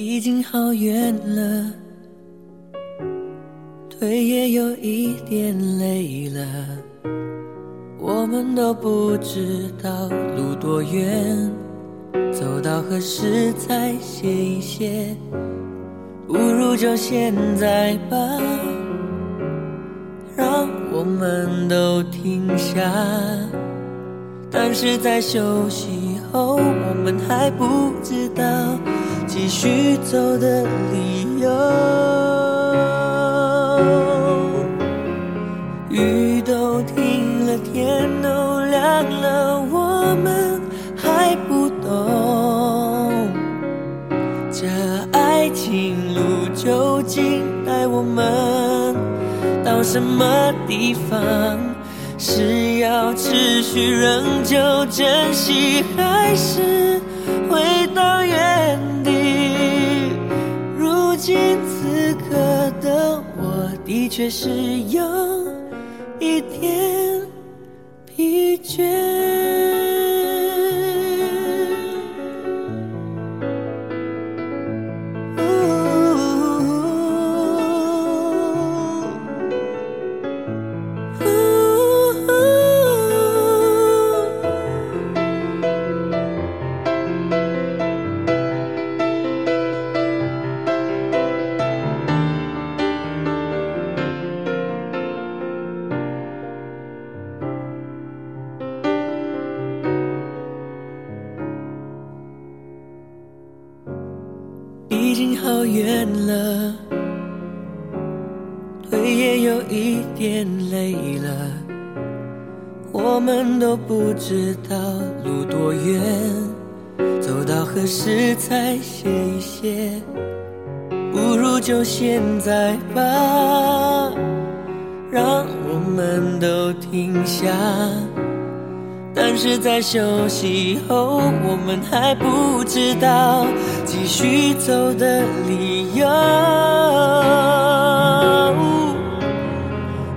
已经好远了，腿也有一点累了，我们都不知道路多远，走到何时才歇一歇？不如就现在吧，让我们都停下。但是在休息后，我们还不知道。继续走的理由，雨都停了，天都亮了，我们还不懂这爱情路究竟带我们到什么地方？是要持续仍旧珍惜，还是回到原？今此刻的我，的确是有一点疲倦。不知道路多远，走到何时才歇一歇？不如就现在吧，让我们都停下。但是在休息后，我们还不知道继续走的理由。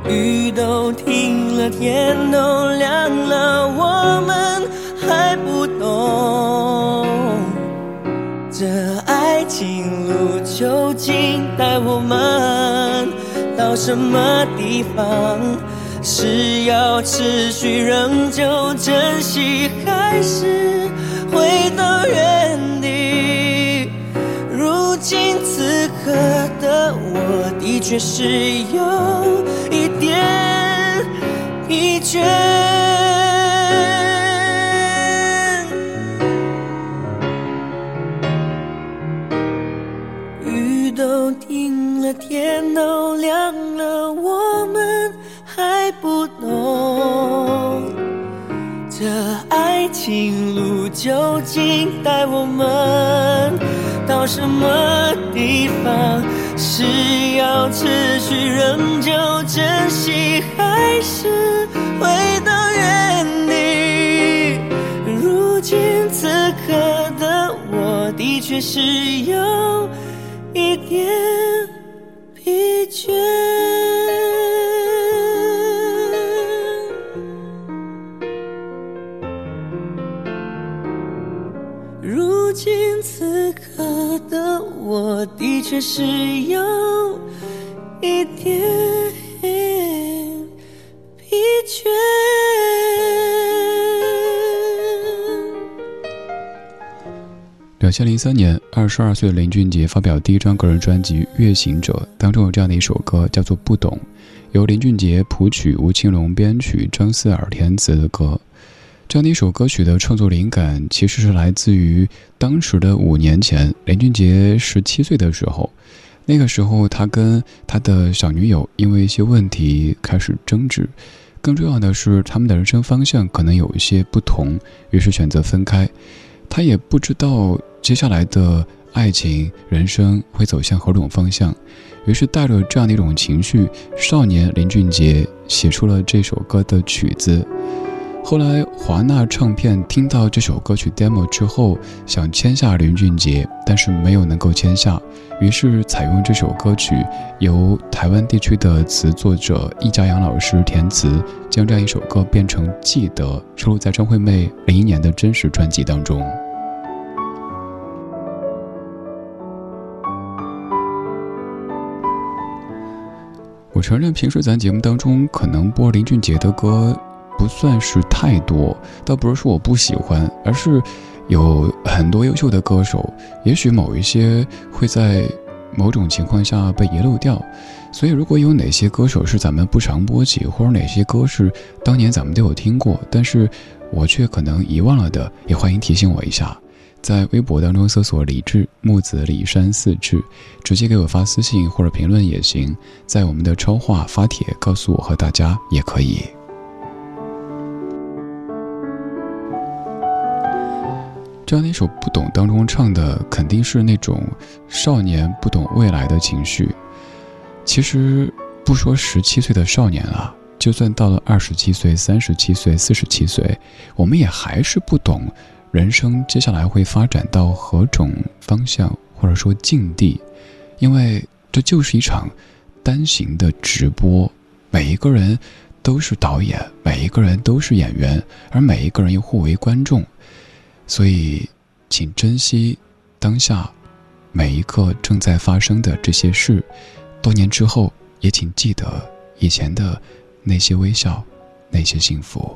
雨都停天都亮了，我们还不懂这爱情路究竟带我们到什么地方。是要持续仍旧珍惜，还是回到原地？如今此刻的我，的确是有一点疲倦。雨都停了，天都亮了，我们。还不懂这爱情路究竟带我们到什么地方？是要持续仍旧珍惜，还是回到原地？如今此刻的我，的确是有一点疲倦。如今此刻的我的确是有千零三年，二十二岁的林俊杰发表第一张个人专辑《月行者》，当中有这样的一首歌，叫做《不懂》，由林俊杰谱曲，吴青龙编曲，张思尔填词的歌。这样的一首歌曲的创作灵感，其实是来自于当时的五年前，林俊杰十七岁的时候。那个时候，他跟他的小女友因为一些问题开始争执，更重要的是，他们的人生方向可能有一些不同，于是选择分开。他也不知道接下来的爱情人生会走向何种方向，于是带着这样的一种情绪，少年林俊杰写出了这首歌的曲子。后来，华纳唱片听到这首歌曲 demo 之后，想签下林俊杰，但是没有能够签下，于是采用这首歌曲，由台湾地区的词作者易家扬老师填词，将这样一首歌变成《记得》，收录在张惠妹零一年的真实专辑当中。承认，平时咱节目当中可能播林俊杰的歌。不算是太多，倒不是说我不喜欢，而是有很多优秀的歌手，也许某一些会在某种情况下被遗漏掉。所以，如果有哪些歌手是咱们不常播起，或者哪些歌是当年咱们都有听过，但是我却可能遗忘了的，也欢迎提醒我一下，在微博当中搜索“李志木子李山四志”，直接给我发私信或者评论也行，在我们的超话发帖告诉我和大家也可以。这样的一首《不懂》当中唱的，肯定是那种少年不懂未来的情绪。其实不说十七岁的少年了，就算到了二十七岁、三十七岁、四十七岁，我们也还是不懂人生接下来会发展到何种方向，或者说境地。因为这就是一场单行的直播，每一个人都是导演，每一个人都是演员，而每一个人又互为观众。所以，请珍惜当下每一刻正在发生的这些事。多年之后，也请记得以前的那些微笑，那些幸福。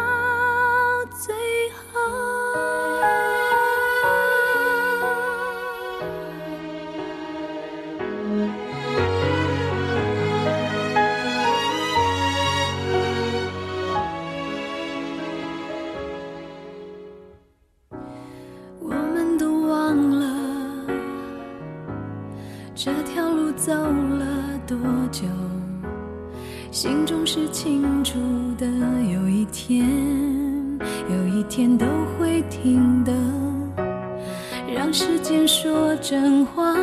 这条路走了多久？心中是清楚的有一天有一天都会停的。让时间说真话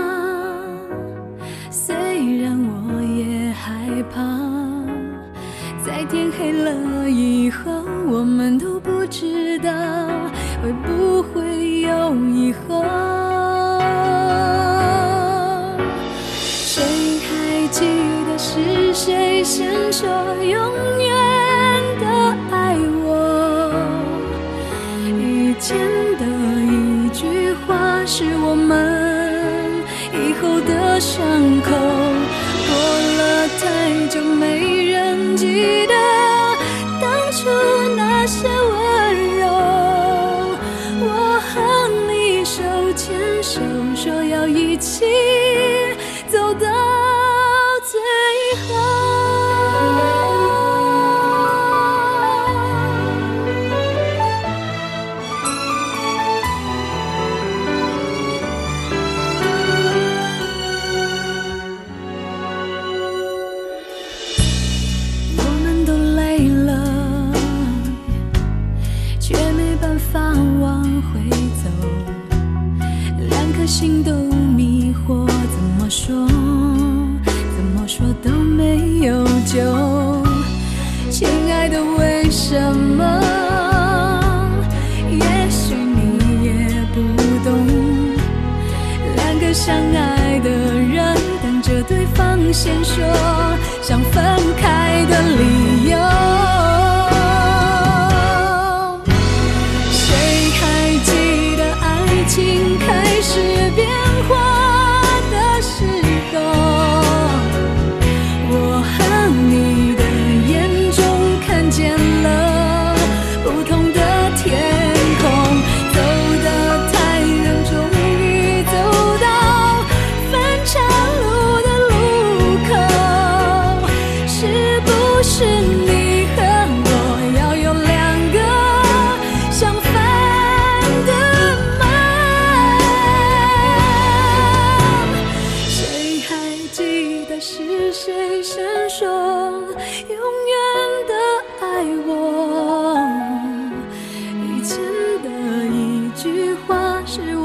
虽然我也害怕在天黑了谁先说永远的爱我？以前的一句话是我们以后的伤口过了太久没人记得当初那些先说想分开的理由。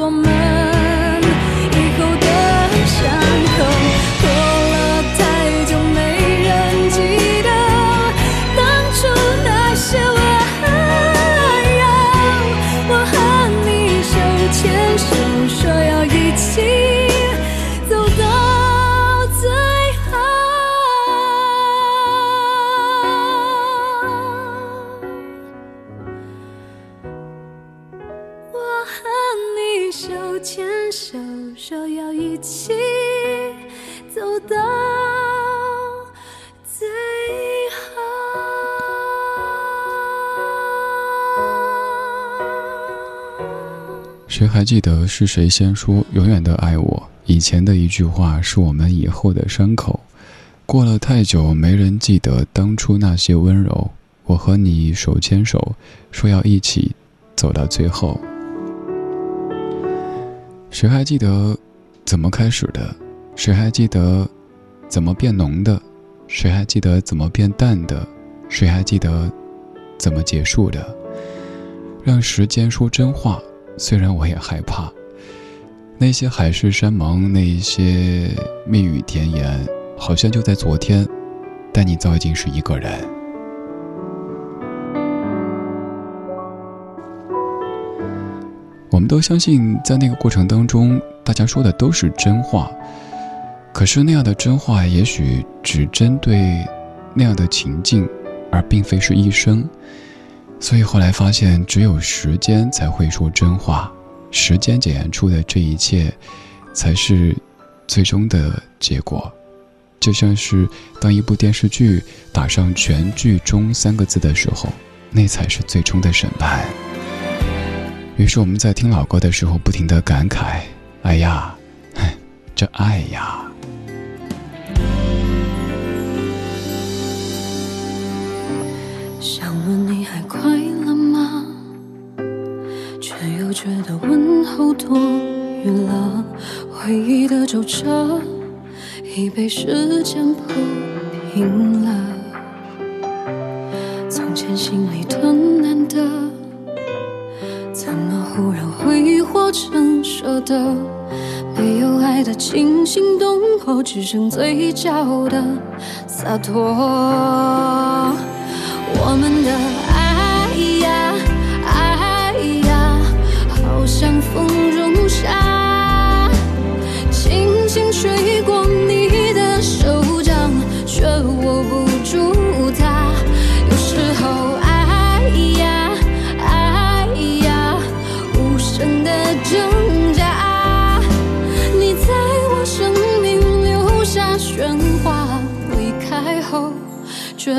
woman 谁还记得是谁先说永远的爱我？以前的一句话是我们以后的伤口。过了太久，没人记得当初那些温柔。我和你手牵手，说要一起走到最后。谁还记得怎么开始的？谁还记得怎么变浓的？谁还记得怎么变淡的？谁还记得怎么结束的？让时间说真话。虽然我也害怕，那些海誓山盟，那些蜜语甜言，好像就在昨天，但你早已经是一个人。我们都相信，在那个过程当中，大家说的都是真话。可是那样的真话，也许只针对那样的情境，而并非是一生。所以后来发现，只有时间才会说真话，时间检验出的这一切，才是最终的结果。就像是当一部电视剧打上“全剧终”三个字的时候，那才是最终的审判。于是我们在听老歌的时候，不停的感慨：“哎呀，这爱呀！”想问你还快觉得问候多余了。回忆的皱褶已被时间铺平了。从前心里的难得，怎么忽然挥霍成舍得？没有爱的惊心动魄，只剩嘴角的洒脱。我们的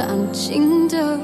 安静的。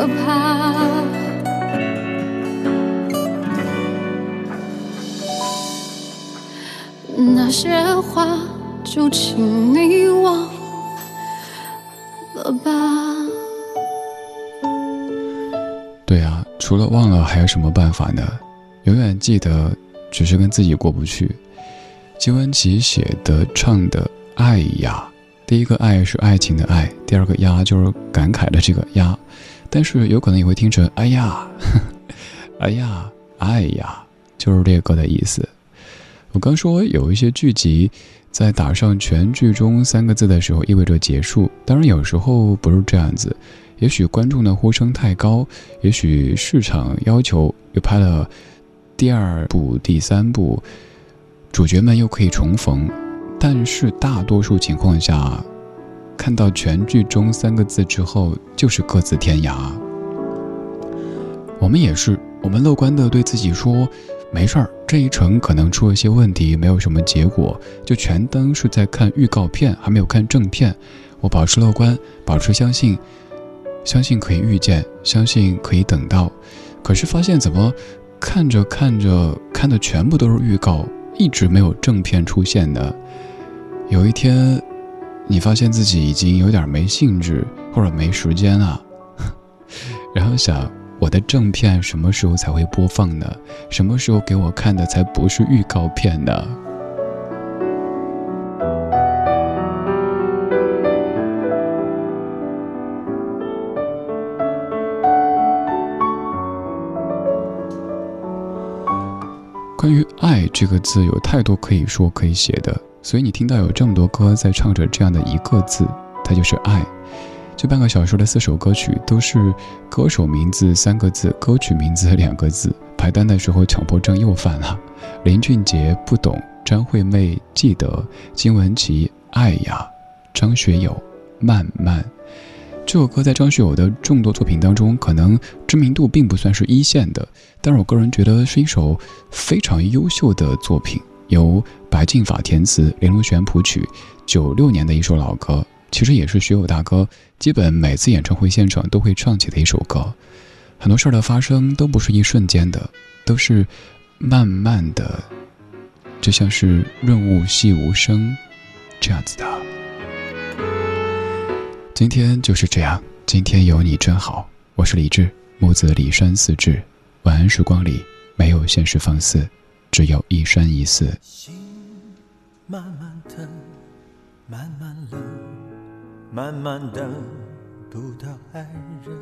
可怕。那些话就请你忘了吧。对啊除了忘了还有什么办法呢？永远记得只是跟自己过不去。金玟岐写的唱的爱呀第一个爱是爱情的爱第二个呀就是感慨的这个呀但是有可能你会听成“哎呀”，“ 哎呀”，“哎呀”，就是这个歌的意思。我刚说有一些剧集，在打上全剧终三个字的时候，意味着结束。当然，有时候不是这样子，也许观众的呼声太高，也许市场要求又拍了第二部、第三部。主角们又可以重逢，但是大多数情况下，看到全剧终三个字之后，就是各自天涯。我们也是，我们乐观的对自己说，没事儿，这一程可能出了些问题，没有什么结果，就全当是在看预告片，还没有看正片。我保持乐观，保持相信，相信可以遇见，相信可以等到。可是发现怎么看着看着看的全部都是预告。一直没有正片出现的，有一天，你发现自己已经有点没兴致或者没时间了，然后想我的正片什么时候才会播放呢？什么时候给我看的才不是预告片呢？关于爱这个字，有太多可以说可以写的，所以你听到有这么多歌在唱着这样的一个字，它就是爱。这半个小时的四首歌曲都是歌手名字三个字，歌曲名字两个字。排单的时候强迫症又犯了。林俊杰不懂，张惠妹记得，金玟岐爱呀，张学友慢慢。这首歌在张学友的众多作品当中，可能知名度并不算是一线的，但是我个人觉得是一首非常优秀的作品，由白敬法填词，林隆璇谱曲，九六年的一首老歌，其实也是学友大哥基本每次演唱会现场都会唱起的一首歌。很多事儿的发生都不是一瞬间的，都是慢慢的，就像是润物细无声这样子的。今天就是这样，今天有你真好。我是李志，木子李山四志。晚安时光里没有现实放肆，只有一生一寺。心慢慢疼，慢慢冷，慢慢等不到爱人，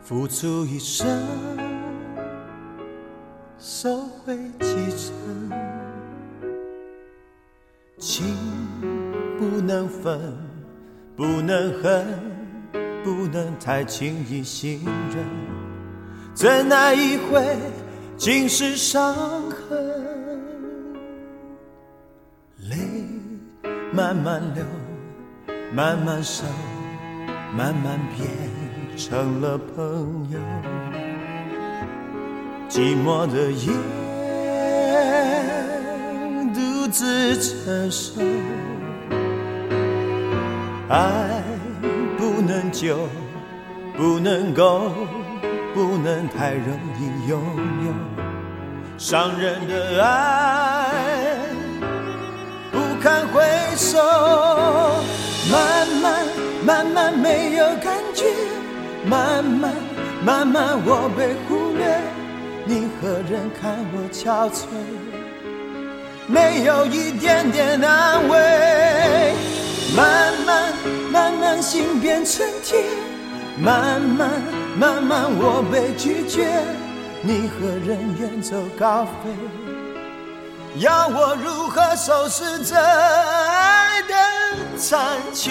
付出一生，收回几成，情不能分。不能恨，不能太轻易信任，怎奈一回尽是伤痕。泪慢慢流，慢慢收，慢慢变成了朋友。寂寞的夜，独自承受。爱不能久，不能够，不能太容易拥有。伤人的爱不堪回首，慢慢慢慢没有感觉，慢慢慢慢我被忽略。你何人看我憔悴？没有一点点安慰。慢慢慢慢心变成铁，慢慢慢慢我被拒绝，你和人远走高飞，要我如何收拾这爱的残缺？